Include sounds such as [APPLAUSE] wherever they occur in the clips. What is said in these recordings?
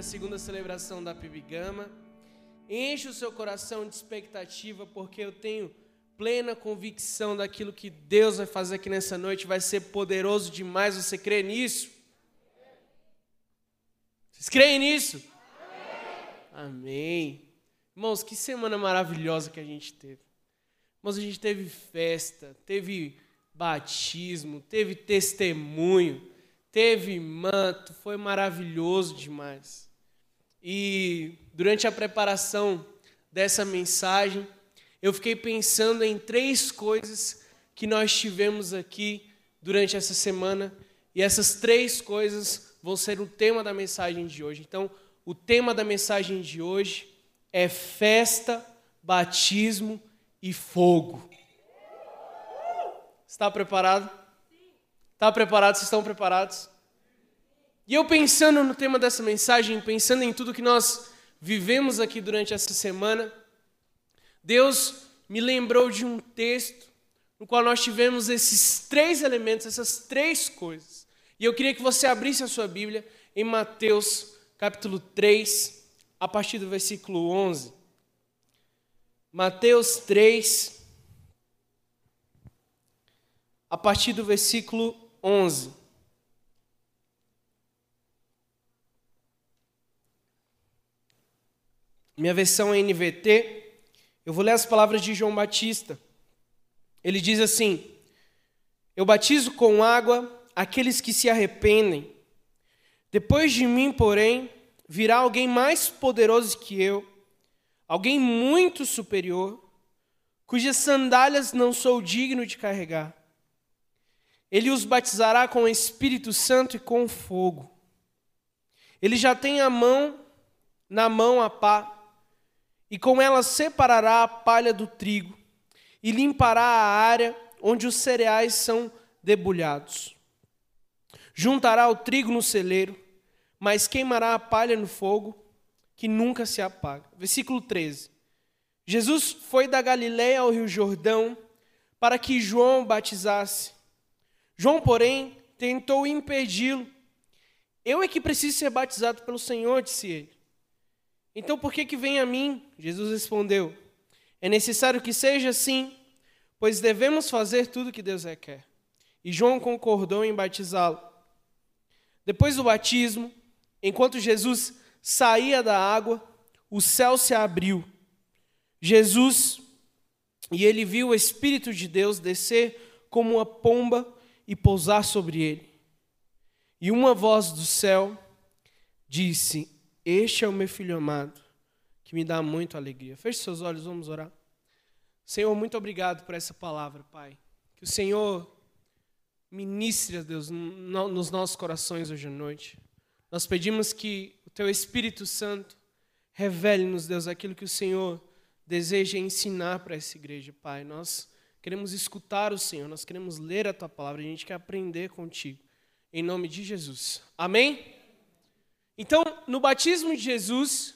da segunda celebração da Pibigama. Enche o seu coração de expectativa, porque eu tenho plena convicção daquilo que Deus vai fazer aqui nessa noite. Vai ser poderoso demais. Você crê nisso? Vocês creem nisso? Amém. Amém. Irmãos, que semana maravilhosa que a gente teve. Irmãos, a gente teve festa, teve batismo, teve testemunho, teve manto, foi maravilhoso demais. E durante a preparação dessa mensagem, eu fiquei pensando em três coisas que nós tivemos aqui durante essa semana, e essas três coisas vão ser o tema da mensagem de hoje. Então, o tema da mensagem de hoje é festa, batismo e fogo. Está preparado? Está preparado? Vocês estão preparados? E eu pensando no tema dessa mensagem, pensando em tudo que nós vivemos aqui durante essa semana, Deus me lembrou de um texto no qual nós tivemos esses três elementos, essas três coisas. E eu queria que você abrisse a sua Bíblia em Mateus capítulo 3, a partir do versículo 11. Mateus 3, a partir do versículo 11. Minha versão é NVT. Eu vou ler as palavras de João Batista. Ele diz assim: Eu batizo com água aqueles que se arrependem. Depois de mim, porém, virá alguém mais poderoso que eu, alguém muito superior, cujas sandálias não sou digno de carregar. Ele os batizará com o Espírito Santo e com fogo. Ele já tem a mão na mão a pá, e com ela separará a palha do trigo, e limpará a área onde os cereais são debulhados. Juntará o trigo no celeiro, mas queimará a palha no fogo, que nunca se apaga. Versículo 13. Jesus foi da Galiléia ao Rio Jordão para que João batizasse. João, porém, tentou impedi-lo. Eu é que preciso ser batizado pelo Senhor, disse ele. Então por que que vem a mim? Jesus respondeu: É necessário que seja assim, pois devemos fazer tudo que Deus requer. E João concordou em batizá-lo. Depois do batismo, Enquanto Jesus saía da água, o céu se abriu. Jesus, e ele viu o Espírito de Deus descer como uma pomba e pousar sobre ele. E uma voz do céu disse: Este é o meu filho amado, que me dá muita alegria. Feche seus olhos, vamos orar. Senhor, muito obrigado por essa palavra, Pai. Que o Senhor ministre, Deus, nos nossos corações hoje à noite. Nós pedimos que o Teu Espírito Santo revele-nos, Deus, aquilo que o Senhor deseja ensinar para essa igreja, Pai. Nós queremos escutar o Senhor, nós queremos ler a Tua palavra, a gente quer aprender contigo. Em nome de Jesus. Amém? Então, no batismo de Jesus,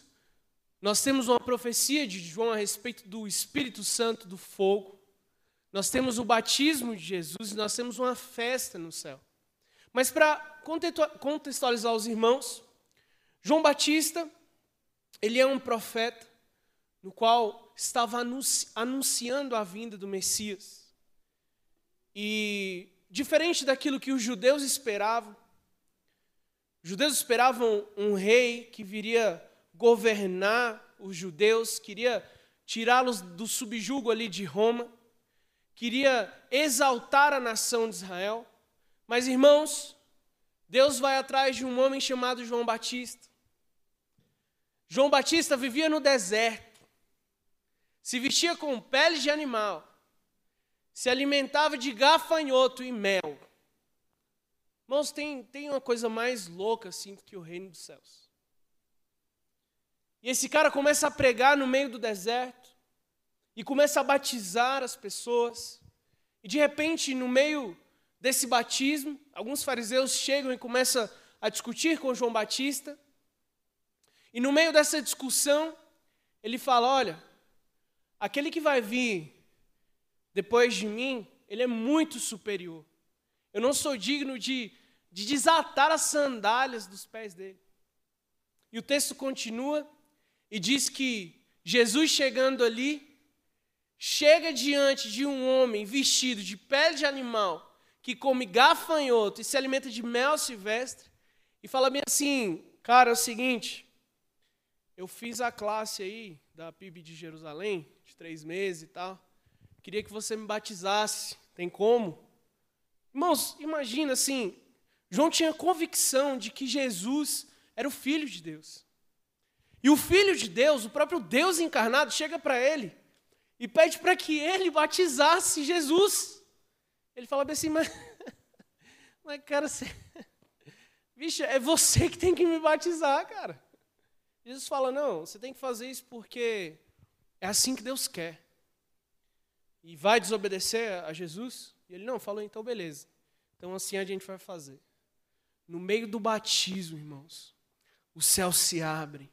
nós temos uma profecia de João a respeito do Espírito Santo, do fogo. Nós temos o batismo de Jesus e nós temos uma festa no céu. Mas para contextualizar os irmãos, João Batista, ele é um profeta no qual estava anunciando a vinda do Messias. E diferente daquilo que os judeus esperavam, os judeus esperavam um rei que viria governar os judeus, queria tirá-los do subjugo ali de Roma, queria exaltar a nação de Israel. Mas, irmãos, Deus vai atrás de um homem chamado João Batista. João Batista vivia no deserto, se vestia com peles de animal, se alimentava de gafanhoto e mel. Irmãos, tem, tem uma coisa mais louca assim do que o reino dos céus. E esse cara começa a pregar no meio do deserto, e começa a batizar as pessoas, e de repente, no meio desse batismo, alguns fariseus chegam e começam a discutir com João Batista. E no meio dessa discussão, ele fala: Olha, aquele que vai vir depois de mim, ele é muito superior. Eu não sou digno de, de desatar as sandálias dos pés dele. E o texto continua e diz que Jesus chegando ali, chega diante de um homem vestido de pele de animal, que come gafanhoto e se alimenta de mel silvestre, e fala bem assim: Cara, é o seguinte, eu fiz a classe aí da PIB de Jerusalém, de três meses e tal. Queria que você me batizasse. Tem como? Irmãos, imagina assim: João tinha convicção de que Jesus era o Filho de Deus. E o Filho de Deus, o próprio Deus encarnado, chega para ele e pede para que ele batizasse Jesus. Ele fala assim, mas, [LAUGHS] mas cara, você, [LAUGHS] Vixe, é você que tem que me batizar, cara. Jesus fala: não, você tem que fazer isso porque é assim que Deus quer. E vai desobedecer a Jesus? E ele: não, falou, então beleza. Então assim a gente vai fazer. No meio do batismo, irmãos, o céu se abre.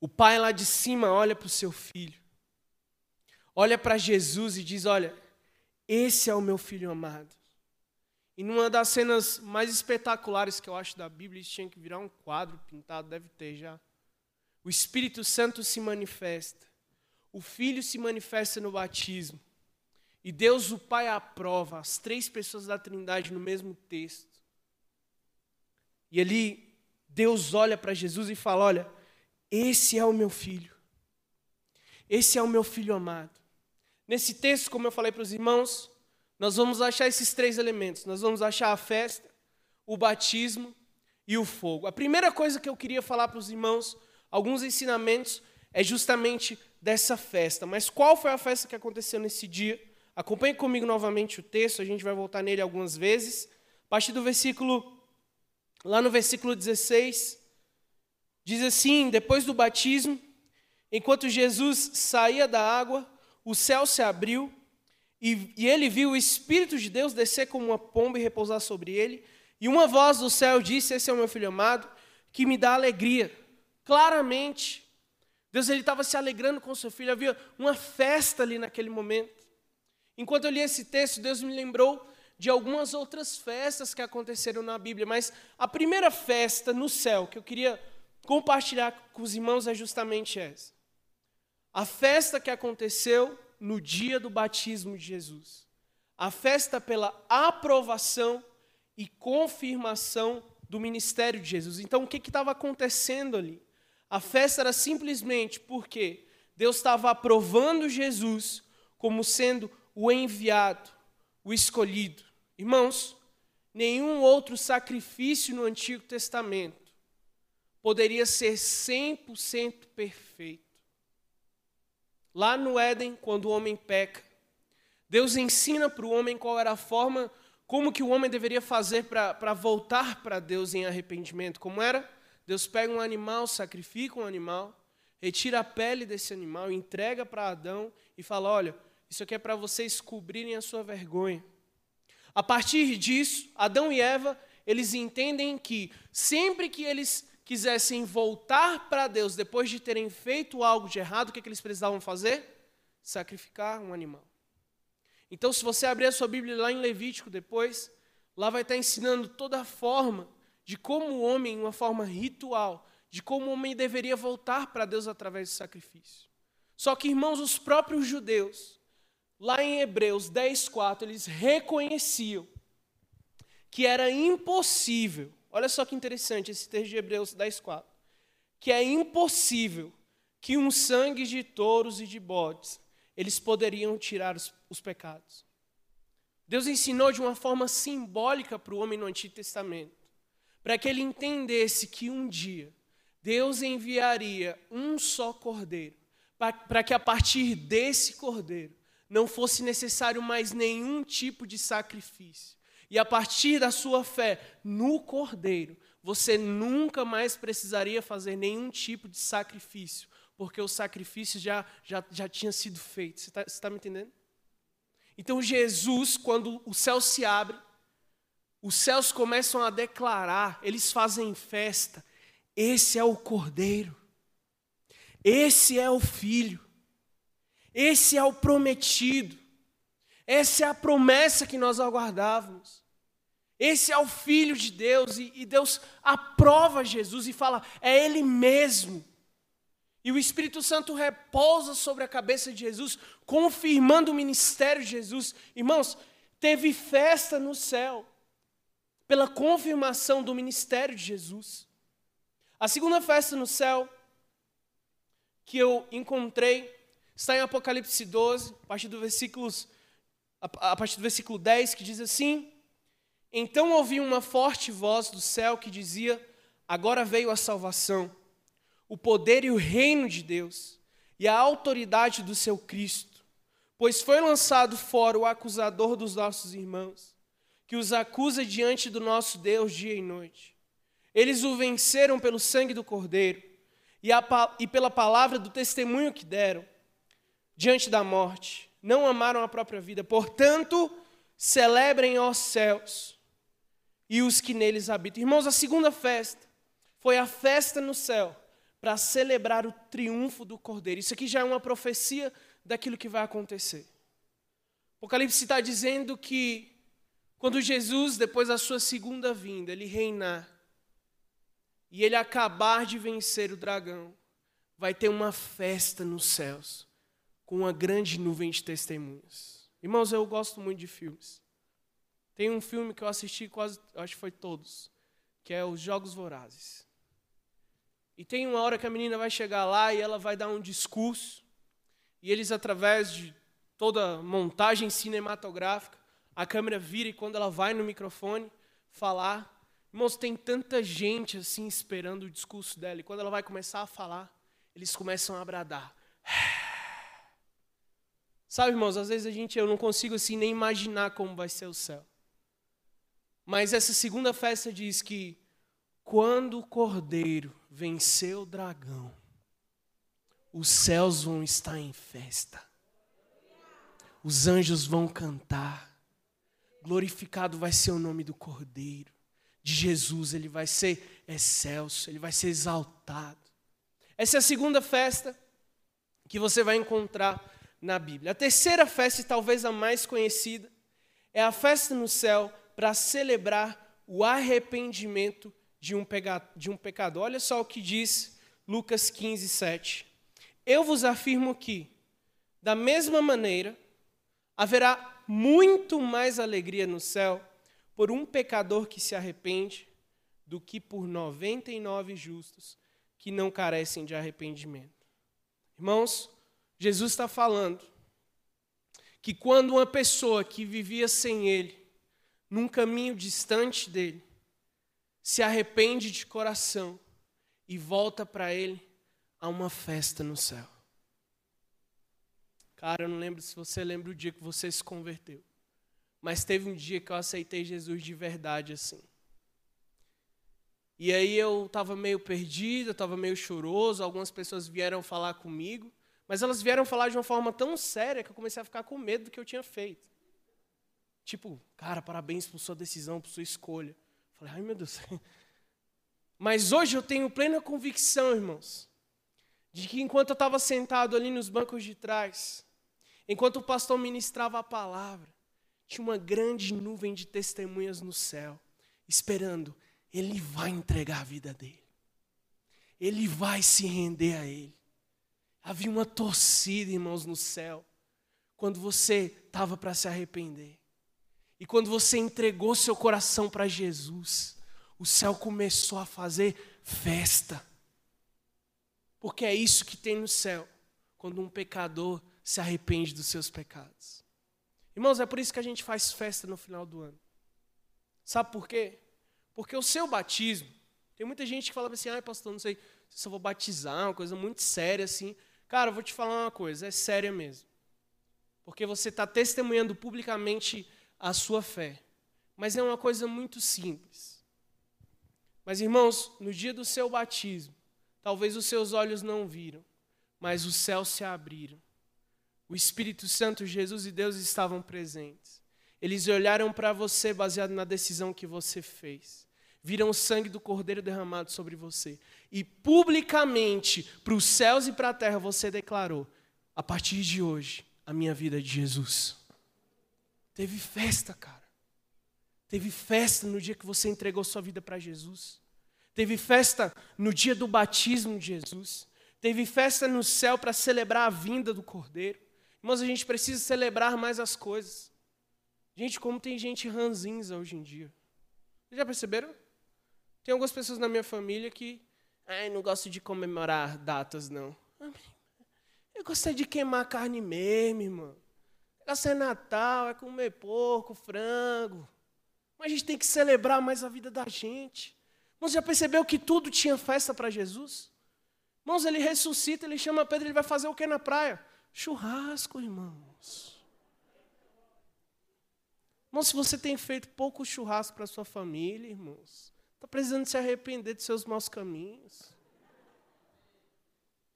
O pai lá de cima olha para o seu filho, olha para Jesus e diz: Olha, esse é o meu filho amado. E numa das cenas mais espetaculares que eu acho da Bíblia, isso tinha que virar um quadro pintado, deve ter já. O Espírito Santo se manifesta. O Filho se manifesta no batismo. E Deus, o Pai, aprova as três pessoas da Trindade no mesmo texto. E ali, Deus olha para Jesus e fala: Olha, esse é o meu filho. Esse é o meu filho amado. Nesse texto, como eu falei para os irmãos, nós vamos achar esses três elementos. Nós vamos achar a festa, o batismo e o fogo. A primeira coisa que eu queria falar para os irmãos, alguns ensinamentos, é justamente dessa festa. Mas qual foi a festa que aconteceu nesse dia? Acompanhe comigo novamente o texto, a gente vai voltar nele algumas vezes. A partir do versículo, lá no versículo 16, diz assim: Depois do batismo, enquanto Jesus saía da água, o céu se abriu e, e ele viu o Espírito de Deus descer como uma pomba e repousar sobre ele. E uma voz do céu disse: Esse é o meu filho amado, que me dá alegria. Claramente, Deus ele estava se alegrando com seu filho, havia uma festa ali naquele momento. Enquanto eu li esse texto, Deus me lembrou de algumas outras festas que aconteceram na Bíblia, mas a primeira festa no céu que eu queria compartilhar com os irmãos é justamente essa. A festa que aconteceu no dia do batismo de Jesus. A festa pela aprovação e confirmação do ministério de Jesus. Então, o que estava acontecendo ali? A festa era simplesmente porque Deus estava aprovando Jesus como sendo o enviado, o escolhido. Irmãos, nenhum outro sacrifício no Antigo Testamento poderia ser 100% perfeito. Lá no Éden, quando o homem peca, Deus ensina para o homem qual era a forma, como que o homem deveria fazer para voltar para Deus em arrependimento. Como era? Deus pega um animal, sacrifica um animal, retira a pele desse animal, entrega para Adão e fala: Olha, isso aqui é para vocês cobrirem a sua vergonha. A partir disso, Adão e Eva, eles entendem que sempre que eles quisessem voltar para Deus depois de terem feito algo de errado, o que, é que eles precisavam fazer? Sacrificar um animal. Então, se você abrir a sua Bíblia lá em Levítico depois, lá vai estar ensinando toda a forma de como o homem, uma forma ritual, de como o homem deveria voltar para Deus através do sacrifício. Só que, irmãos, os próprios judeus, lá em Hebreus 10, 4, eles reconheciam que era impossível Olha só que interessante esse texto de Hebreus 10, 4. Que é impossível que um sangue de touros e de bodes eles poderiam tirar os, os pecados. Deus ensinou de uma forma simbólica para o homem no Antigo Testamento, para que ele entendesse que um dia Deus enviaria um só cordeiro, para que a partir desse cordeiro não fosse necessário mais nenhum tipo de sacrifício. E a partir da sua fé no Cordeiro, você nunca mais precisaria fazer nenhum tipo de sacrifício, porque o sacrifício já, já, já tinha sido feito. Você está tá me entendendo? Então, Jesus, quando o céu se abre, os céus começam a declarar, eles fazem festa. Esse é o Cordeiro, esse é o Filho, esse é o prometido. Essa é a promessa que nós aguardávamos. Esse é o Filho de Deus, e, e Deus aprova Jesus e fala: é Ele mesmo. E o Espírito Santo repousa sobre a cabeça de Jesus, confirmando o ministério de Jesus. Irmãos, teve festa no céu pela confirmação do ministério de Jesus. A segunda festa no céu que eu encontrei está em Apocalipse 12, a partir do versículos a partir do versículo 10, que diz assim: Então ouvi uma forte voz do céu que dizia: Agora veio a salvação, o poder e o reino de Deus, e a autoridade do seu Cristo, pois foi lançado fora o acusador dos nossos irmãos, que os acusa diante do nosso Deus dia e noite. Eles o venceram pelo sangue do Cordeiro e, a, e pela palavra do testemunho que deram diante da morte. Não amaram a própria vida. Portanto, celebrem os céus e os que neles habitam. Irmãos, a segunda festa foi a festa no céu para celebrar o triunfo do Cordeiro. Isso aqui já é uma profecia daquilo que vai acontecer. Apocalipse está dizendo que quando Jesus, depois da sua segunda vinda, ele reinar e ele acabar de vencer o dragão, vai ter uma festa nos céus com uma grande nuvem de testemunhas. Irmãos, eu gosto muito de filmes. Tem um filme que eu assisti quase, acho que foi todos, que é Os Jogos Vorazes. E tem uma hora que a menina vai chegar lá e ela vai dar um discurso, e eles, através de toda montagem cinematográfica, a câmera vira e quando ela vai no microfone falar, irmãos, tem tanta gente assim esperando o discurso dela, e quando ela vai começar a falar, eles começam a bradar. Sabe, irmãos, às vezes a gente eu não consigo assim nem imaginar como vai ser o céu. Mas essa segunda festa diz que quando o Cordeiro venceu o dragão, os céus vão estar em festa. Os anjos vão cantar glorificado vai ser o nome do Cordeiro, de Jesus, ele vai ser excelso, ele vai ser exaltado. Essa é a segunda festa que você vai encontrar na Bíblia. A terceira festa, e talvez a mais conhecida, é a festa no céu para celebrar o arrependimento de um, de um pecador. Olha só o que diz Lucas 15, 7. Eu vos afirmo que, da mesma maneira, haverá muito mais alegria no céu por um pecador que se arrepende do que por 99 justos que não carecem de arrependimento. Irmãos, Jesus está falando que quando uma pessoa que vivia sem Ele, num caminho distante dele, se arrepende de coração e volta para Ele, há uma festa no céu. Cara, eu não lembro se você lembra o dia que você se converteu. Mas teve um dia que eu aceitei Jesus de verdade assim. E aí eu estava meio perdido, eu estava meio choroso, algumas pessoas vieram falar comigo, mas elas vieram falar de uma forma tão séria que eu comecei a ficar com medo do que eu tinha feito. Tipo, cara, parabéns por sua decisão, por sua escolha. Falei, ai meu Deus. [LAUGHS] Mas hoje eu tenho plena convicção, irmãos, de que enquanto eu estava sentado ali nos bancos de trás, Enquanto o pastor ministrava a palavra, tinha uma grande nuvem de testemunhas no céu, esperando. Ele vai entregar a vida dele. Ele vai se render a ele. Havia uma torcida, irmãos, no céu, quando você estava para se arrepender. E quando você entregou seu coração para Jesus, o céu começou a fazer festa. Porque é isso que tem no céu, quando um pecador se arrepende dos seus pecados. Irmãos, é por isso que a gente faz festa no final do ano. Sabe por quê? Porque o seu batismo, tem muita gente que fala assim, ai pastor, não sei se eu vou batizar, uma coisa muito séria assim. Cara, eu vou te falar uma coisa, é séria mesmo. Porque você está testemunhando publicamente a sua fé. Mas é uma coisa muito simples. Mas, irmãos, no dia do seu batismo, talvez os seus olhos não viram, mas os céus se abriram o Espírito Santo, Jesus e Deus estavam presentes. Eles olharam para você baseado na decisão que você fez. Viram o sangue do Cordeiro derramado sobre você. E publicamente, para os céus e para a terra, você declarou: a partir de hoje, a minha vida é de Jesus. Teve festa, cara. Teve festa no dia que você entregou sua vida para Jesus. Teve festa no dia do batismo de Jesus. Teve festa no céu para celebrar a vinda do Cordeiro. Irmãos, a gente precisa celebrar mais as coisas. Gente, como tem gente ranzinza hoje em dia. Vocês já perceberam? Tem algumas pessoas na minha família que não gosto de comemorar datas, não. Eu gosto de queimar carne mesmo, irmão. Negócio é Natal, é comer porco, frango. Mas a gente tem que celebrar mais a vida da gente. Irmãos, já percebeu que tudo tinha festa para Jesus? Irmãos, ele ressuscita, ele chama Pedro, ele vai fazer o que na praia? Churrasco, irmãos. Irmãos, se você tem feito pouco churrasco para sua família, irmãos, Está precisando se arrepender de seus maus caminhos.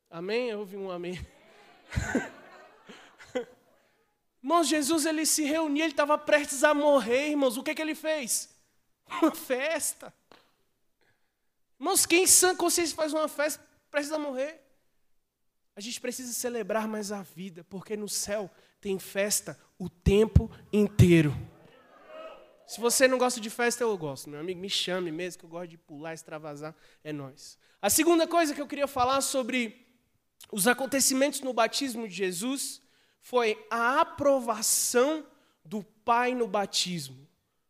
Amém? Eu ouvi um amém. [LAUGHS] irmãos, Jesus ele se reunia, ele estava prestes a morrer, irmãos. O que, que ele fez? [LAUGHS] Uma festa. Irmãos, quem em sã consciência faz uma festa prestes a morrer? A gente precisa celebrar mais a vida, porque no céu tem festa o tempo inteiro. Se você não gosta de festa, eu gosto. Meu amigo, me chame mesmo, que eu gosto de pular, extravasar. É nós. A segunda coisa que eu queria falar sobre os acontecimentos no batismo de Jesus foi a aprovação do Pai no batismo.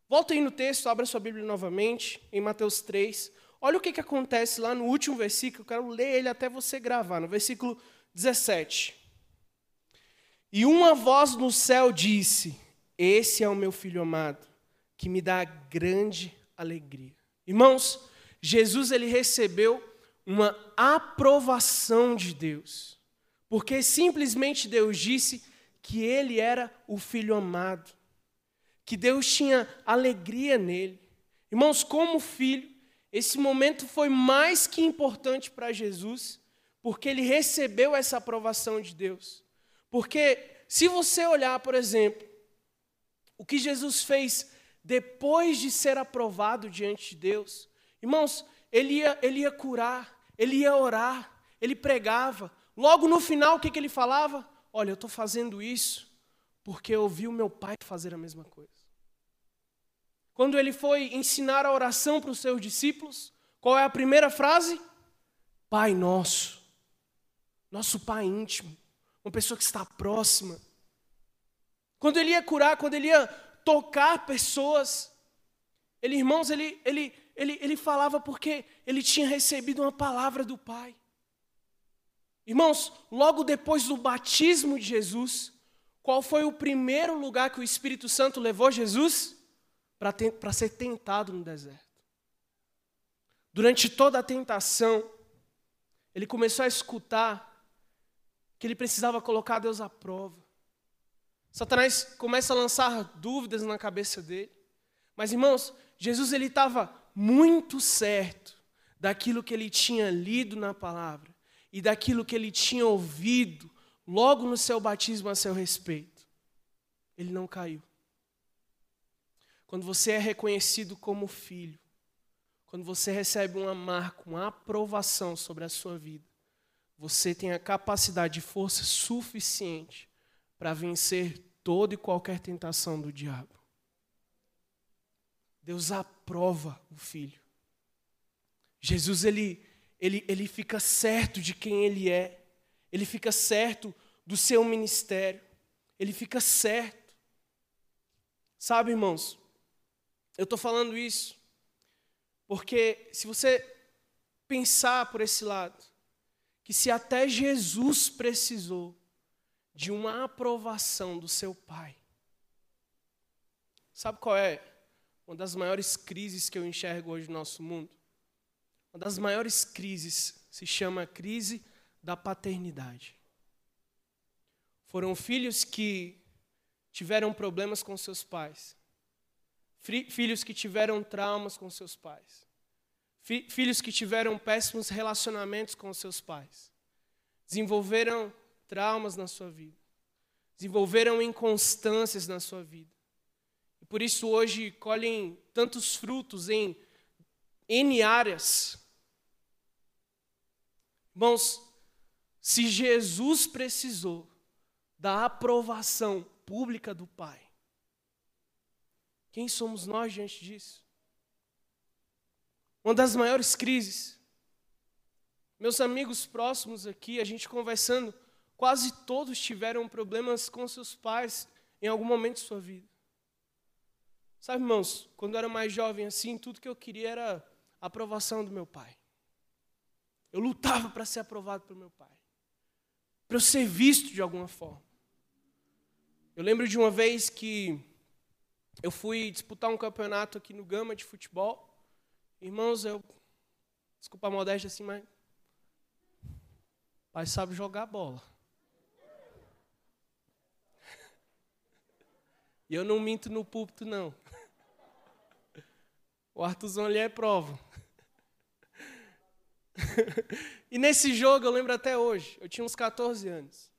Volta aí no texto, abra sua Bíblia novamente, em Mateus 3. Olha o que, que acontece lá no último versículo, eu quero ler ele até você gravar, no versículo 17. E uma voz no céu disse: Esse é o meu filho amado que me dá grande alegria. Irmãos, Jesus ele recebeu uma aprovação de Deus, porque simplesmente Deus disse que ele era o filho amado, que Deus tinha alegria nele. Irmãos, como filho, esse momento foi mais que importante para Jesus, porque ele recebeu essa aprovação de Deus. Porque se você olhar, por exemplo, o que Jesus fez depois de ser aprovado diante de Deus, irmãos, ele ia, ele ia curar, ele ia orar, ele pregava. Logo no final, o que, que ele falava? Olha, eu estou fazendo isso porque eu vi o meu pai fazer a mesma coisa. Quando ele foi ensinar a oração para os seus discípulos, qual é a primeira frase? Pai nosso, nosso pai íntimo, uma pessoa que está próxima. Quando ele ia curar, quando ele ia tocar pessoas. Ele, irmãos, ele, ele, ele, ele falava porque ele tinha recebido uma palavra do Pai. Irmãos, logo depois do batismo de Jesus, qual foi o primeiro lugar que o Espírito Santo levou Jesus? Para ser tentado no deserto. Durante toda a tentação, ele começou a escutar que ele precisava colocar Deus à prova. Satanás começa a lançar dúvidas na cabeça dele. Mas, irmãos, Jesus ele estava muito certo daquilo que ele tinha lido na palavra e daquilo que ele tinha ouvido logo no seu batismo a seu respeito. Ele não caiu. Quando você é reconhecido como filho, quando você recebe uma marca, uma aprovação sobre a sua vida, você tem a capacidade de força suficiente para vencer toda e qualquer tentação do diabo. Deus aprova o filho. Jesus ele, ele, ele fica certo de quem ele é. Ele fica certo do seu ministério. Ele fica certo. Sabe, irmãos? Eu estou falando isso porque se você pensar por esse lado, que se até Jesus precisou de uma aprovação do seu pai. Sabe qual é uma das maiores crises que eu enxergo hoje no nosso mundo? Uma das maiores crises se chama crise da paternidade. Foram filhos que tiveram problemas com seus pais, filhos que tiveram traumas com seus pais, filhos que tiveram péssimos relacionamentos com seus pais, desenvolveram traumas na sua vida, desenvolveram inconstâncias na sua vida. E por isso hoje colhem tantos frutos em N áreas. Irmãos, se Jesus precisou da aprovação pública do Pai, Quem somos nós diante disso? Uma das maiores crises. Meus amigos próximos aqui, a gente conversando, quase todos tiveram problemas com seus pais em algum momento de sua vida. Sabe, irmãos, quando eu era mais jovem assim, tudo que eu queria era a aprovação do meu pai. Eu lutava para ser aprovado pelo meu pai, para eu ser visto de alguma forma. Eu lembro de uma vez que eu fui disputar um campeonato aqui no Gama de futebol. Irmãos, eu. Desculpa a modéstia assim, mas. Pai sabe jogar bola. E eu não minto no púlpito, não. [LAUGHS] O Arthurzão ali é prova. [LAUGHS] e nesse jogo, eu lembro até hoje, eu tinha uns 14 anos.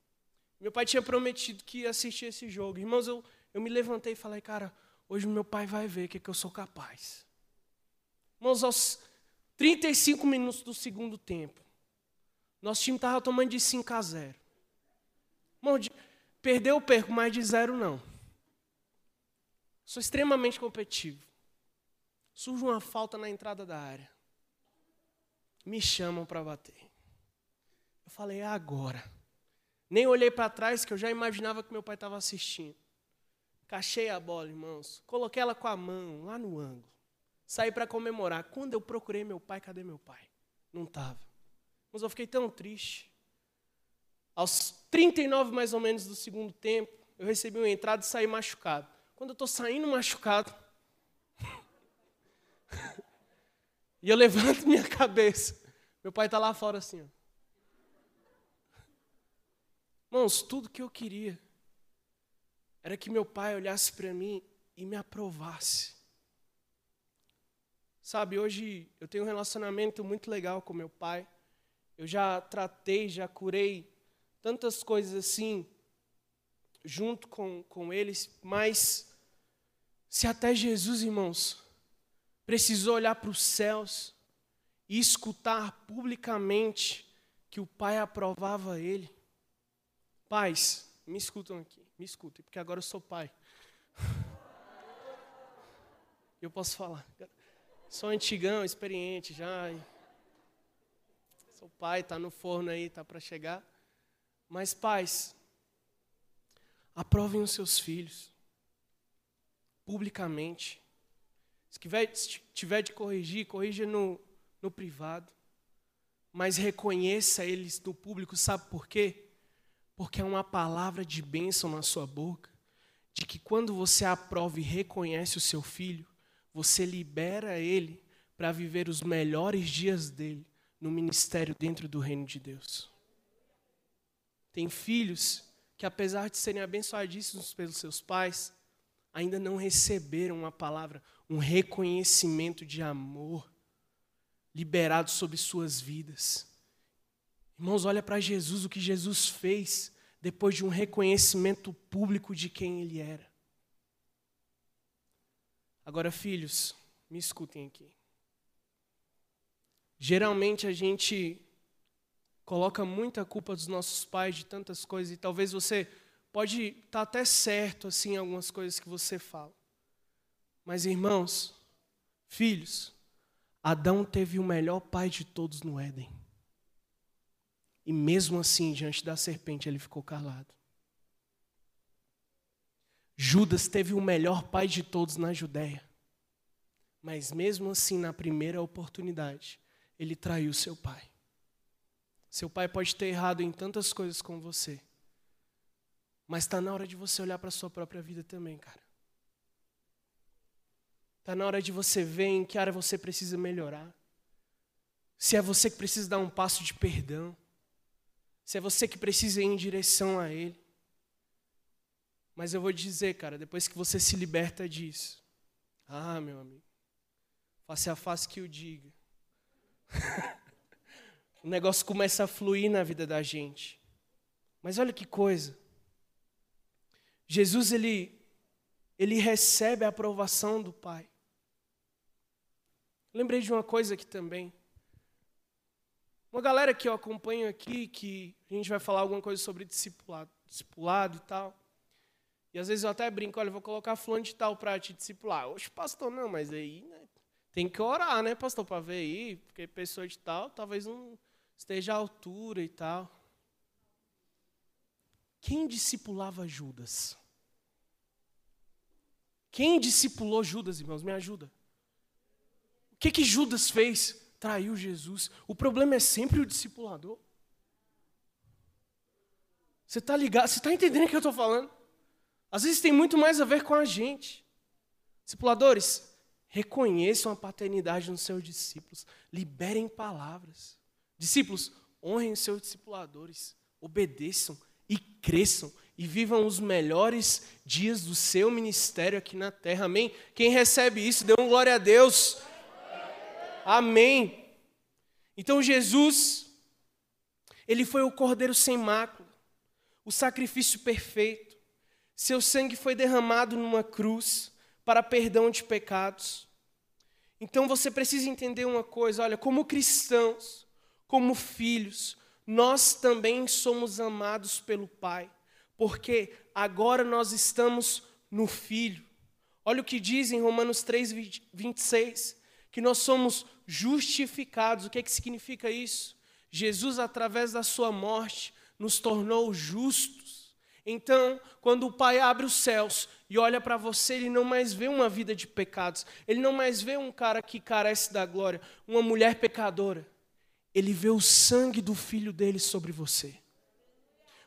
Meu pai tinha prometido que ia assistir esse jogo. Irmãos, eu, eu me levantei e falei, cara, hoje meu pai vai ver o que, que eu sou capaz. Irmãos, aos 35 minutos do segundo tempo, nosso time estava tomando de 5 a 0. Irmão, de, perdeu ou perco, mas de zero não. Sou extremamente competitivo. Surge uma falta na entrada da área. Me chamam para bater. Eu falei, é agora. Nem olhei para trás, que eu já imaginava que meu pai estava assistindo. Cachei a bola, irmãos. Coloquei ela com a mão, lá no ângulo. Saí para comemorar. Quando eu procurei meu pai, cadê meu pai? Não estava. Mas eu fiquei tão triste. Aos 39 mais ou menos do segundo tempo, eu recebi uma entrada e saí machucado. Quando eu estou saindo machucado, [LAUGHS] e eu levanto [LAUGHS] minha cabeça, meu pai está lá fora assim. Ó. Irmãos, tudo que eu queria era que meu pai olhasse para mim e me aprovasse. Sabe, hoje eu tenho um relacionamento muito legal com meu pai. Eu já tratei, já curei tantas coisas assim, junto com, com eles, mas se até Jesus, irmãos, precisou olhar para os céus e escutar publicamente que o Pai aprovava ele. Pais, me escutam aqui, me escutem, porque agora eu sou pai. [LAUGHS] Eu posso falar. Sou antigão, experiente já. Sou pai, está no forno aí, está para chegar. Mas, pais, aprovem os seus filhos publicamente. Se tiver, se tiver de corrigir, corrija no, no privado. Mas reconheça eles no público, sabe por quê? Porque é uma palavra de bênção na sua boca, de que quando você aprova e reconhece o seu filho, você libera ele para viver os melhores dias dele no ministério dentro do reino de Deus. Tem filhos que, apesar de serem abençoadíssimos pelos seus pais, ainda não receberam uma palavra, um reconhecimento de amor liberado sobre suas vidas. Irmãos, olha para Jesus, o que Jesus fez depois de um reconhecimento público de quem ele era. Agora, filhos, me escutem aqui. Geralmente a gente coloca muita culpa dos nossos pais de tantas coisas e talvez você pode estar tá até certo assim algumas coisas que você fala. Mas irmãos, filhos, Adão teve o melhor pai de todos no Éden. E mesmo assim, diante da serpente, ele ficou calado. Judas teve o melhor pai de todos na Judéia. Mas mesmo assim, na primeira oportunidade, ele traiu seu pai. Seu pai pode ter errado em tantas coisas com você. Mas está na hora de você olhar para a sua própria vida também, cara. Está na hora de você ver em que área você precisa melhorar. Se é você que precisa dar um passo de perdão. Se é você que precisa ir em direção a Ele. Mas eu vou dizer, cara, depois que você se liberta disso. Ah, meu amigo. Face a face que o diga. [LAUGHS] o negócio começa a fluir na vida da gente. Mas olha que coisa. Jesus ele ele recebe a aprovação do Pai. Lembrei de uma coisa aqui também. Uma galera que eu acompanho aqui, que a gente vai falar alguma coisa sobre discipulado, discipulado e tal. E às vezes eu até brinco, olha, vou colocar fulano de tal para te discipular. Oxe, pastor, não, mas aí né, tem que orar, né, pastor, para ver aí, porque pessoa de tal talvez não esteja à altura e tal. Quem discipulava Judas? Quem discipulou Judas, irmãos? Me ajuda. O que, que Judas fez? Traiu Jesus. O problema é sempre o discipulador. Você está ligado? Você está entendendo o que eu estou falando? Às vezes tem muito mais a ver com a gente. Discipuladores, reconheçam a paternidade nos seus discípulos. Liberem palavras. Discípulos, honrem os seus discipuladores. Obedeçam e cresçam e vivam os melhores dias do seu ministério aqui na terra. Amém? Quem recebe isso, dê um glória a Deus. Amém. Então Jesus, ele foi o cordeiro sem mácula, o sacrifício perfeito. Seu sangue foi derramado numa cruz para perdão de pecados. Então você precisa entender uma coisa, olha, como cristãos, como filhos, nós também somos amados pelo Pai, porque agora nós estamos no Filho. Olha o que diz em Romanos 3, 26, que nós somos justificados. O que, é que significa isso? Jesus, através da sua morte, nos tornou justos. Então, quando o Pai abre os céus e olha para você, ele não mais vê uma vida de pecados, ele não mais vê um cara que carece da glória, uma mulher pecadora ele vê o sangue do filho dele sobre você.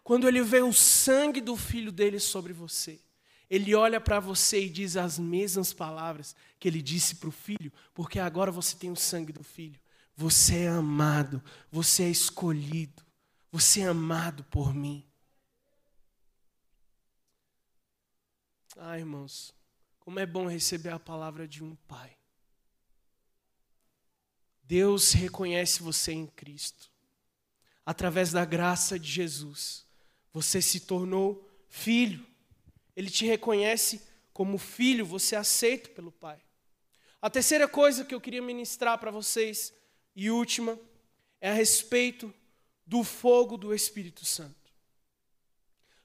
Quando ele vê o sangue do filho dele sobre você, ele olha para você e diz as mesmas palavras que ele disse para o filho, porque agora você tem o sangue do filho. Você é amado, você é escolhido, você é amado por mim. Ah, irmãos, como é bom receber a palavra de um pai. Deus reconhece você em Cristo. Através da graça de Jesus, você se tornou filho. Ele te reconhece como filho, você é aceito pelo Pai. A terceira coisa que eu queria ministrar para vocês, e última, é a respeito do fogo do Espírito Santo.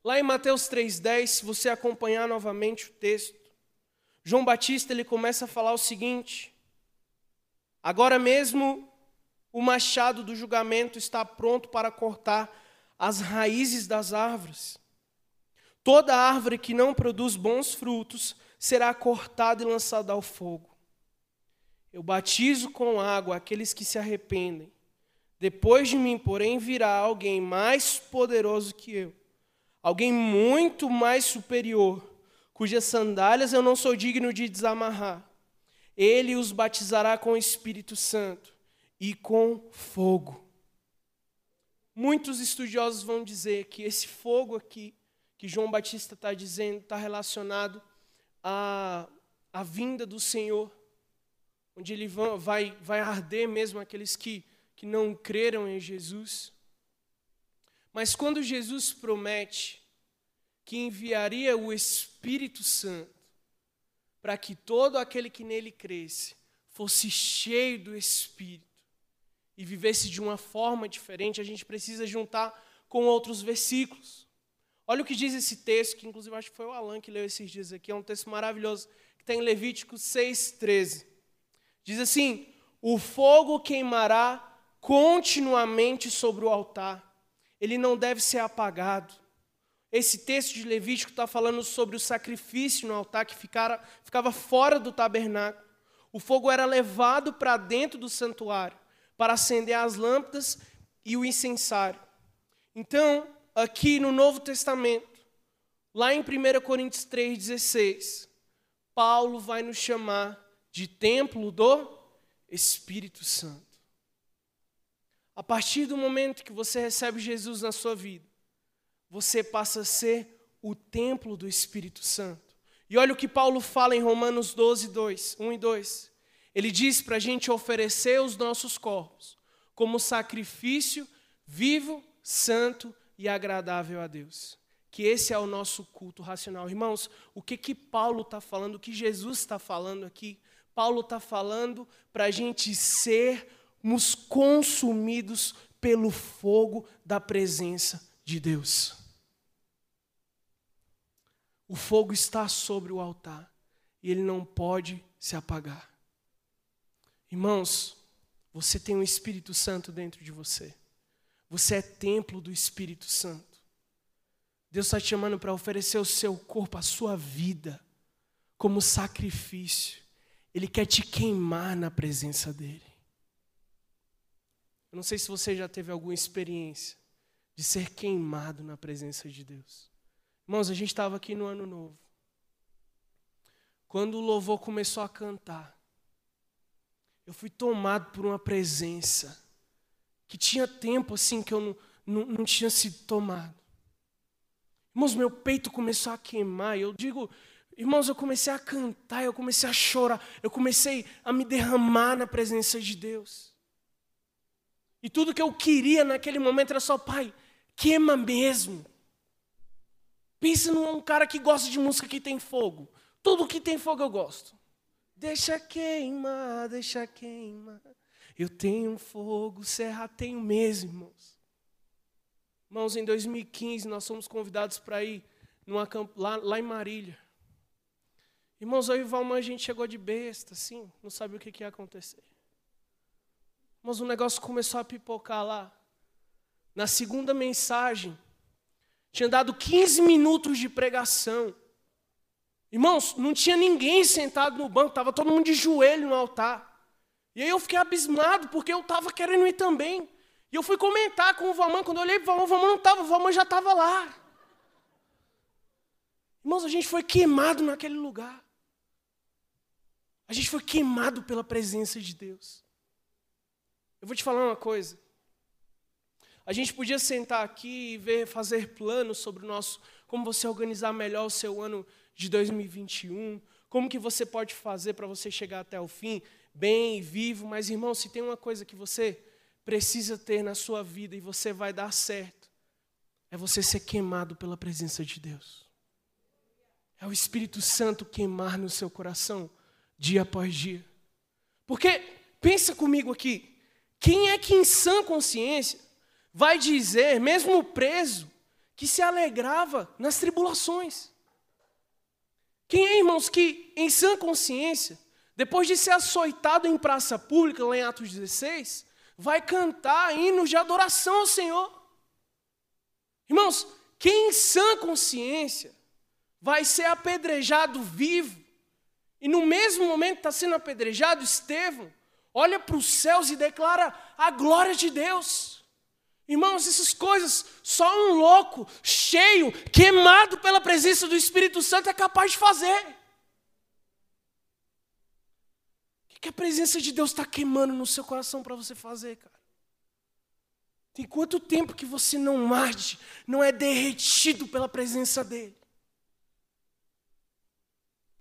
Lá em Mateus 3,10, se você acompanhar novamente o texto, João Batista ele começa a falar o seguinte: Agora mesmo o machado do julgamento está pronto para cortar as raízes das árvores. Toda árvore que não produz bons frutos será cortada e lançada ao fogo. Eu batizo com água aqueles que se arrependem. Depois de mim, porém, virá alguém mais poderoso que eu, alguém muito mais superior, cujas sandálias eu não sou digno de desamarrar. Ele os batizará com o Espírito Santo e com fogo. Muitos estudiosos vão dizer que esse fogo aqui, que João Batista está dizendo, está relacionado à, à vinda do Senhor, onde ele vai, vai arder mesmo aqueles que, que não creram em Jesus. Mas quando Jesus promete que enviaria o Espírito Santo, para que todo aquele que nele cresce fosse cheio do Espírito e vivesse de uma forma diferente, a gente precisa juntar com outros versículos. Olha o que diz esse texto, que inclusive acho que foi o Alan que leu esses dias aqui, é um texto maravilhoso, que está em Levítico 6,13. Diz assim: O fogo queimará continuamente sobre o altar, ele não deve ser apagado. Esse texto de Levítico está falando sobre o sacrifício no altar que ficara, ficava fora do tabernáculo. O fogo era levado para dentro do santuário para acender as lâmpadas e o incensário. Então, aqui no Novo Testamento, lá em 1 Coríntios 3,16, Paulo vai nos chamar de templo do Espírito Santo. A partir do momento que você recebe Jesus na sua vida, você passa a ser o templo do Espírito Santo. E olha o que Paulo fala em Romanos 12, 2, 1 e 2. Ele diz para a gente oferecer os nossos corpos como sacrifício vivo, santo e agradável a Deus. Que esse é o nosso culto racional. Irmãos, o que, que Paulo está falando, o que Jesus está falando aqui? Paulo está falando para a gente sermos consumidos pelo fogo da presença de Deus. O fogo está sobre o altar e ele não pode se apagar. Irmãos, você tem um Espírito Santo dentro de você. Você é templo do Espírito Santo. Deus está te chamando para oferecer o seu corpo, a sua vida, como sacrifício. Ele quer te queimar na presença dEle. Eu não sei se você já teve alguma experiência de ser queimado na presença de Deus. Irmãos, a gente estava aqui no Ano Novo. Quando o louvor começou a cantar, eu fui tomado por uma presença que tinha tempo assim que eu não, não, não tinha sido tomado. Irmãos, meu peito começou a queimar. Eu digo, irmãos, eu comecei a cantar, eu comecei a chorar, eu comecei a me derramar na presença de Deus. E tudo que eu queria naquele momento era só, pai, queima mesmo. Pensa num cara que gosta de música que tem fogo. Tudo que tem fogo eu gosto. Deixa queimar, deixa queimar. Eu tenho fogo, serra tenho mesmo, irmãos. Irmãos, em 2015 nós fomos convidados para ir numa, lá, lá em Marília. Irmãos, aí o Valmar a gente chegou de besta, assim, não sabia o que, que ia acontecer. Mas o negócio começou a pipocar lá. Na segunda mensagem, tinha dado 15 minutos de pregação. Irmãos, não tinha ninguém sentado no banco, estava todo mundo de joelho no altar. E aí eu fiquei abismado, porque eu estava querendo ir também. E eu fui comentar com o Valmã, quando eu olhei para o Valmã, o Valmã não estava, o Valmã já estava lá. Irmãos, a gente foi queimado naquele lugar. A gente foi queimado pela presença de Deus. Eu vou te falar uma coisa. A gente podia sentar aqui e ver, fazer planos sobre o nosso, como você organizar melhor o seu ano de 2021, como que você pode fazer para você chegar até o fim bem vivo, mas irmão, se tem uma coisa que você precisa ter na sua vida e você vai dar certo, é você ser queimado pela presença de Deus. É o Espírito Santo queimar no seu coração dia após dia. Porque pensa comigo aqui, quem é que em sã consciência vai dizer, mesmo preso, que se alegrava nas tribulações? Quem é, irmãos, que em sã consciência, depois de ser açoitado em praça pública, lá em Atos 16, vai cantar hinos de adoração ao Senhor? Irmãos, quem em sã consciência vai ser apedrejado vivo, e no mesmo momento está sendo apedrejado, Estevão, olha para os céus e declara a glória de Deus. Irmãos, essas coisas só um louco, cheio, queimado pela presença do Espírito Santo é capaz de fazer. O que a presença de Deus está queimando no seu coração para você fazer, cara? Tem quanto tempo que você não arde, não é derretido pela presença dEle?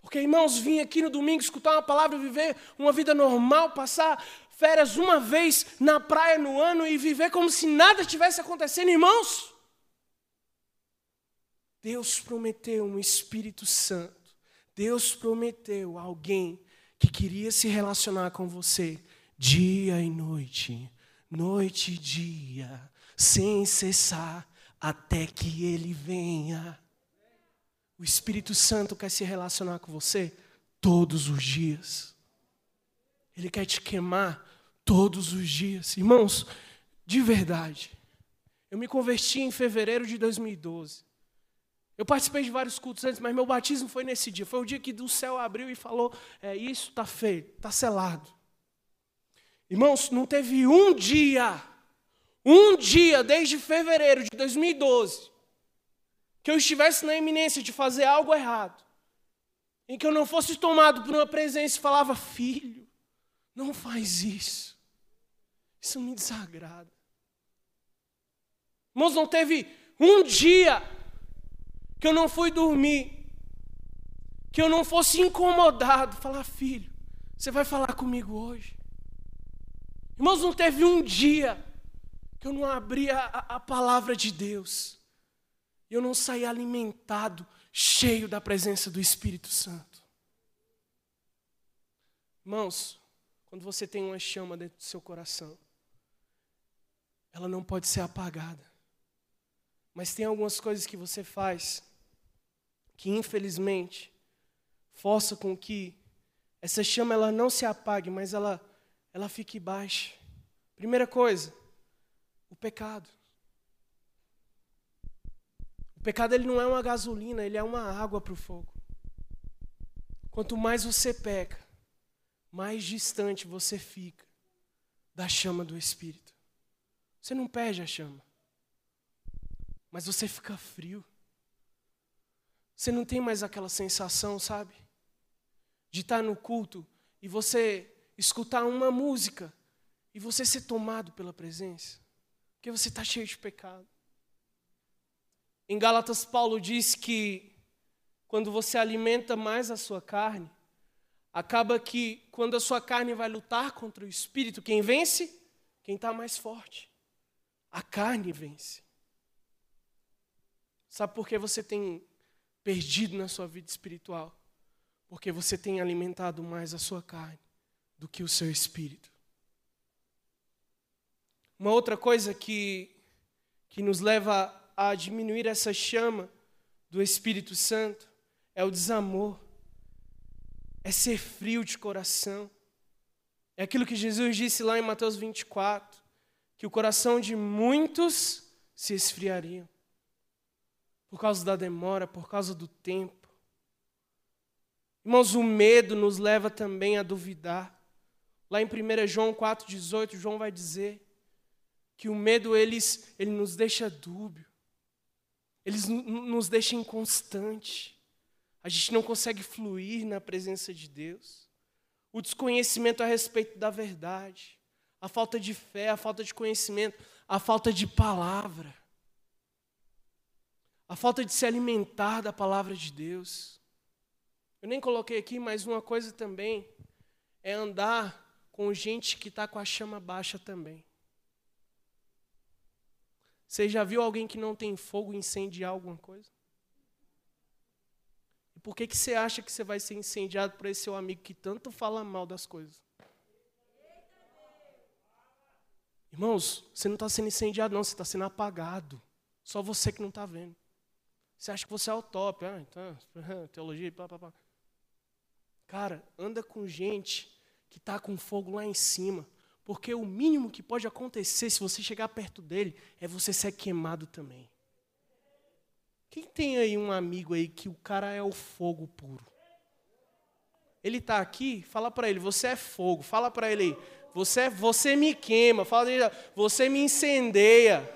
Porque, irmãos, vim aqui no domingo escutar uma palavra, viver uma vida normal, passar férias uma vez na praia no ano e viver como se nada tivesse acontecendo, irmãos. Deus prometeu um Espírito Santo. Deus prometeu alguém que queria se relacionar com você dia e noite, noite e dia, sem cessar, até que Ele venha. O Espírito Santo quer se relacionar com você todos os dias. Ele quer te queimar todos os dias. Irmãos, de verdade. Eu me converti em fevereiro de 2012. Eu participei de vários cultos antes, mas meu batismo foi nesse dia. Foi o dia que do céu abriu e falou: é isso, está feito, está selado. Irmãos, não teve um dia, um dia desde fevereiro de 2012, que eu estivesse na iminência de fazer algo errado, em que eu não fosse tomado por uma presença e falava, filho, não faz isso. Isso me desagrada. Irmãos, não teve um dia que eu não fui dormir, que eu não fosse incomodado, falar, filho, você vai falar comigo hoje? Irmãos, não teve um dia que eu não abri a, a palavra de Deus eu não sair alimentado, cheio da presença do Espírito Santo. Irmãos, quando você tem uma chama dentro do seu coração, ela não pode ser apagada. Mas tem algumas coisas que você faz que infelizmente força com que essa chama ela não se apague, mas ela ela fique baixa. Primeira coisa, o pecado. O pecado ele não é uma gasolina, ele é uma água para o fogo. Quanto mais você peca, mais distante você fica da chama do Espírito. Você não perde a chama, mas você fica frio. Você não tem mais aquela sensação, sabe? De estar no culto e você escutar uma música e você ser tomado pela presença, porque você está cheio de pecado. Em Gálatas, Paulo diz que quando você alimenta mais a sua carne, acaba que quando a sua carne vai lutar contra o espírito, quem vence? Quem está mais forte. A carne vence. Sabe por que você tem perdido na sua vida espiritual? Porque você tem alimentado mais a sua carne do que o seu espírito. Uma outra coisa que, que nos leva a diminuir essa chama do Espírito Santo é o desamor, é ser frio de coração. É aquilo que Jesus disse lá em Mateus 24, que o coração de muitos se esfriariam por causa da demora, por causa do tempo. Irmãos, o medo nos leva também a duvidar. Lá em 1 João 4,18, João vai dizer que o medo eles, ele nos deixa dúbio, ele nos deixa inconstante. A gente não consegue fluir na presença de Deus. O desconhecimento a respeito da verdade, a falta de fé, a falta de conhecimento, a falta de palavra, a falta de se alimentar da palavra de Deus. Eu nem coloquei aqui, mas uma coisa também é andar com gente que está com a chama baixa também. Você já viu alguém que não tem fogo incendiar alguma coisa? E por que, que você acha que você vai ser incendiado por esse seu amigo que tanto fala mal das coisas? Irmãos, você não está sendo incendiado, não, você está sendo apagado. Só você que não está vendo. Você acha que você é o top, ah, então, [LAUGHS] teologia, pá, pá, pá. Cara, anda com gente que está com fogo lá em cima. Porque o mínimo que pode acontecer se você chegar perto dele é você ser queimado também. Quem tem aí um amigo aí que o cara é o fogo puro? Ele está aqui, fala para ele, você é fogo. Fala para ele aí, você, você me queima. Fala você me incendeia.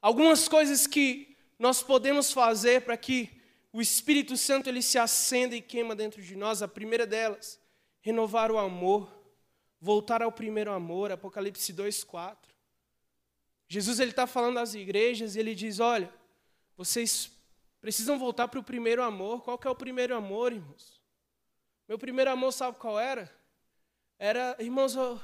Algumas coisas que nós podemos fazer para que o Espírito Santo ele se acenda e queima dentro de nós. A primeira delas, renovar o amor, voltar ao primeiro amor, Apocalipse 2:4. Jesus ele está falando às igrejas e ele diz: olha, vocês precisam voltar para o primeiro amor. Qual que é o primeiro amor, irmãos? Meu primeiro amor, sabe qual era? Era, irmãos, eu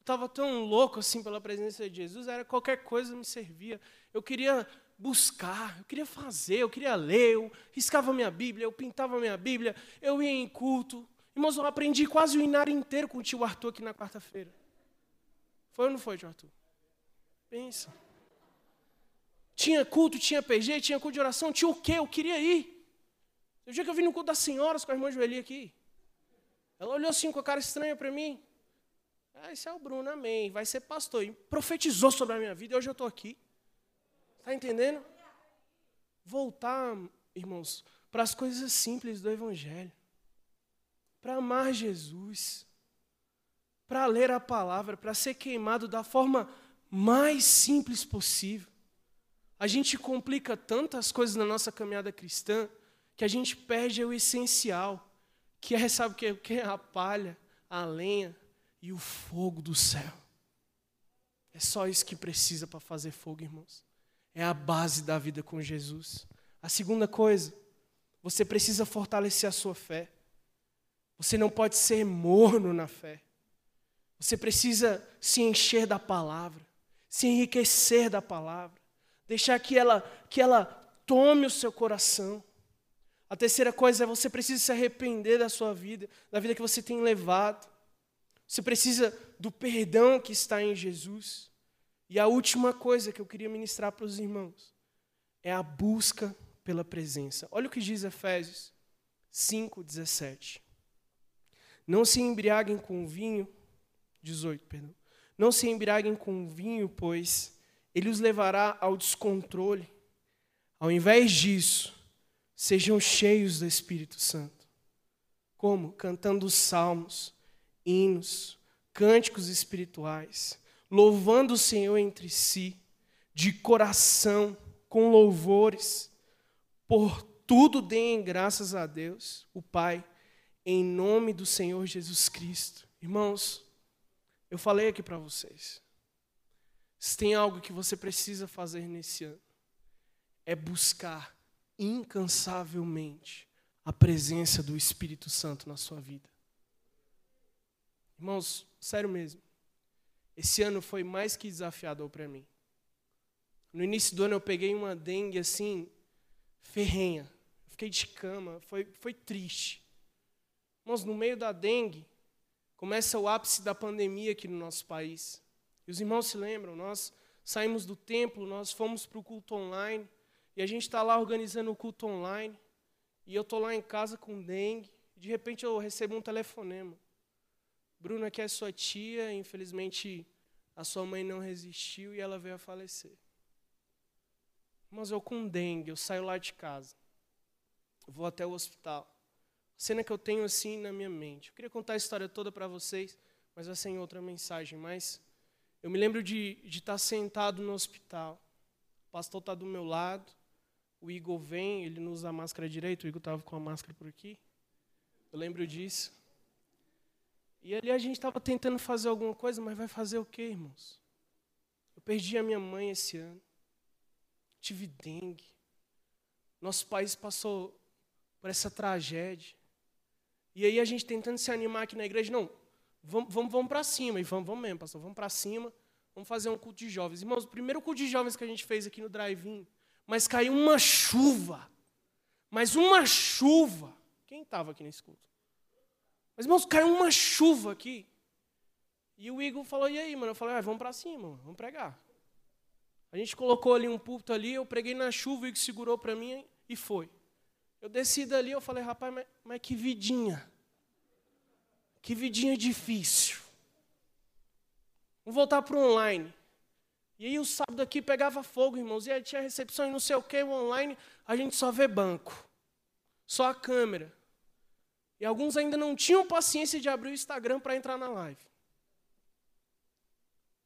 estava tão louco assim pela presença de Jesus, era qualquer coisa me servia. Eu queria buscar, eu queria fazer, eu queria ler, eu riscava minha Bíblia, eu pintava minha Bíblia, eu ia em culto. Irmãos, eu aprendi quase o inário inteiro com o tio Arthur aqui na quarta-feira. Foi ou não foi, tio Arthur? Pensa. Tinha culto, tinha PG, tinha culto de oração, tinha o quê? Eu queria ir. O dia que eu vim no culto das senhoras com a irmã Joeli aqui, ela olhou assim com a cara estranha para mim. Ah, esse é o Bruno, amém. Vai ser pastor. E profetizou sobre a minha vida e hoje eu estou aqui. Está entendendo? Voltar, irmãos, para as coisas simples do Evangelho. Para amar Jesus. Para ler a palavra, para ser queimado da forma mais simples possível. A gente complica tantas coisas na nossa caminhada cristã que a gente perde o essencial, que é, sabe o que? que é a palha, a lenha e o fogo do céu. É só isso que precisa para fazer fogo, irmãos é a base da vida com Jesus. A segunda coisa, você precisa fortalecer a sua fé. Você não pode ser morno na fé. Você precisa se encher da palavra, se enriquecer da palavra, deixar que ela, que ela tome o seu coração. A terceira coisa é você precisa se arrepender da sua vida, da vida que você tem levado. Você precisa do perdão que está em Jesus. E a última coisa que eu queria ministrar para os irmãos é a busca pela presença. Olha o que diz Efésios 5:17. Não se embriaguem com vinho, 18, perdão. Não se embriaguem com vinho, pois ele os levará ao descontrole. Ao invés disso, sejam cheios do Espírito Santo. Como? Cantando salmos, hinos, cânticos espirituais, louvando o Senhor entre si, de coração, com louvores. Por tudo deem graças a Deus, o Pai, em nome do Senhor Jesus Cristo. Irmãos, eu falei aqui para vocês. Se tem algo que você precisa fazer nesse ano, é buscar incansavelmente a presença do Espírito Santo na sua vida. Irmãos, sério mesmo. Esse ano foi mais que desafiador para mim. No início do ano eu peguei uma dengue assim, ferrenha. Fiquei de cama, foi, foi triste. Irmãos, no meio da dengue, começa o ápice da pandemia aqui no nosso país. E os irmãos se lembram, nós saímos do templo, nós fomos para o culto online, e a gente está lá organizando o culto online, e eu estou lá em casa com dengue, de repente eu recebo um telefonema. Bruna, que é sua tia, infelizmente a sua mãe não resistiu e ela veio a falecer. Mas eu com dengue, eu saio lá de casa, vou até o hospital. Cena que eu tenho assim na minha mente. Eu queria contar a história toda para vocês, mas vai ser em outra mensagem. Mas eu me lembro de, de estar sentado no hospital. O pastor está do meu lado. O Igor vem, ele não usa a máscara direito. O Igor estava com a máscara por aqui. Eu lembro disso. E ali a gente estava tentando fazer alguma coisa, mas vai fazer o quê, irmãos? Eu perdi a minha mãe esse ano. Tive dengue. Nosso país passou por essa tragédia. E aí a gente tentando se animar aqui na igreja, não, vamos, vamos, vamos para cima, e vamos, vamos mesmo, pastor, vamos para cima, vamos fazer um culto de jovens. Irmãos, o primeiro culto de jovens que a gente fez aqui no drive-in, mas caiu uma chuva, mas uma chuva. Quem estava aqui nesse culto? Mas, irmãos, caiu uma chuva aqui. E o Igor falou, e aí, mano? Eu falei, ah, vamos para cima, vamos pregar. A gente colocou ali um púlpito ali, eu preguei na chuva, o Igor segurou para mim e foi. Eu desci dali, eu falei, rapaz, mas, mas que vidinha. Que vidinha difícil. Vamos voltar para o online. E aí o sábado aqui pegava fogo, irmãos, e aí tinha recepção e não sei o que, online, a gente só vê banco. Só a câmera. E alguns ainda não tinham paciência de abrir o Instagram para entrar na live.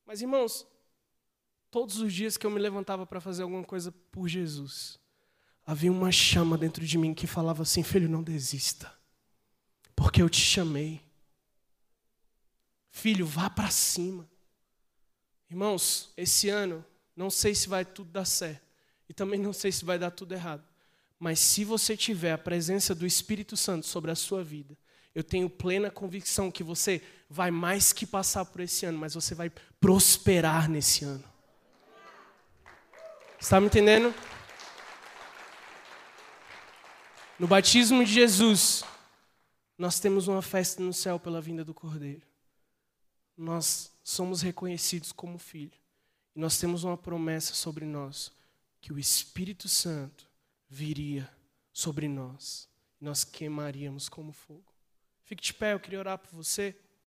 Mas, irmãos, todos os dias que eu me levantava para fazer alguma coisa por Jesus, havia uma chama dentro de mim que falava assim: Filho, não desista, porque eu te chamei. Filho, vá para cima. Irmãos, esse ano, não sei se vai tudo dar certo, e também não sei se vai dar tudo errado, mas se você tiver a presença do Espírito Santo sobre a sua vida, eu tenho plena convicção que você vai mais que passar por esse ano, mas você vai prosperar nesse ano. Está me entendendo? No batismo de Jesus, nós temos uma festa no céu pela vinda do Cordeiro. Nós somos reconhecidos como filho. E nós temos uma promessa sobre nós, que o Espírito Santo viria sobre nós. E nós queimaríamos como fogo. Fique de pé, eu queria orar por você.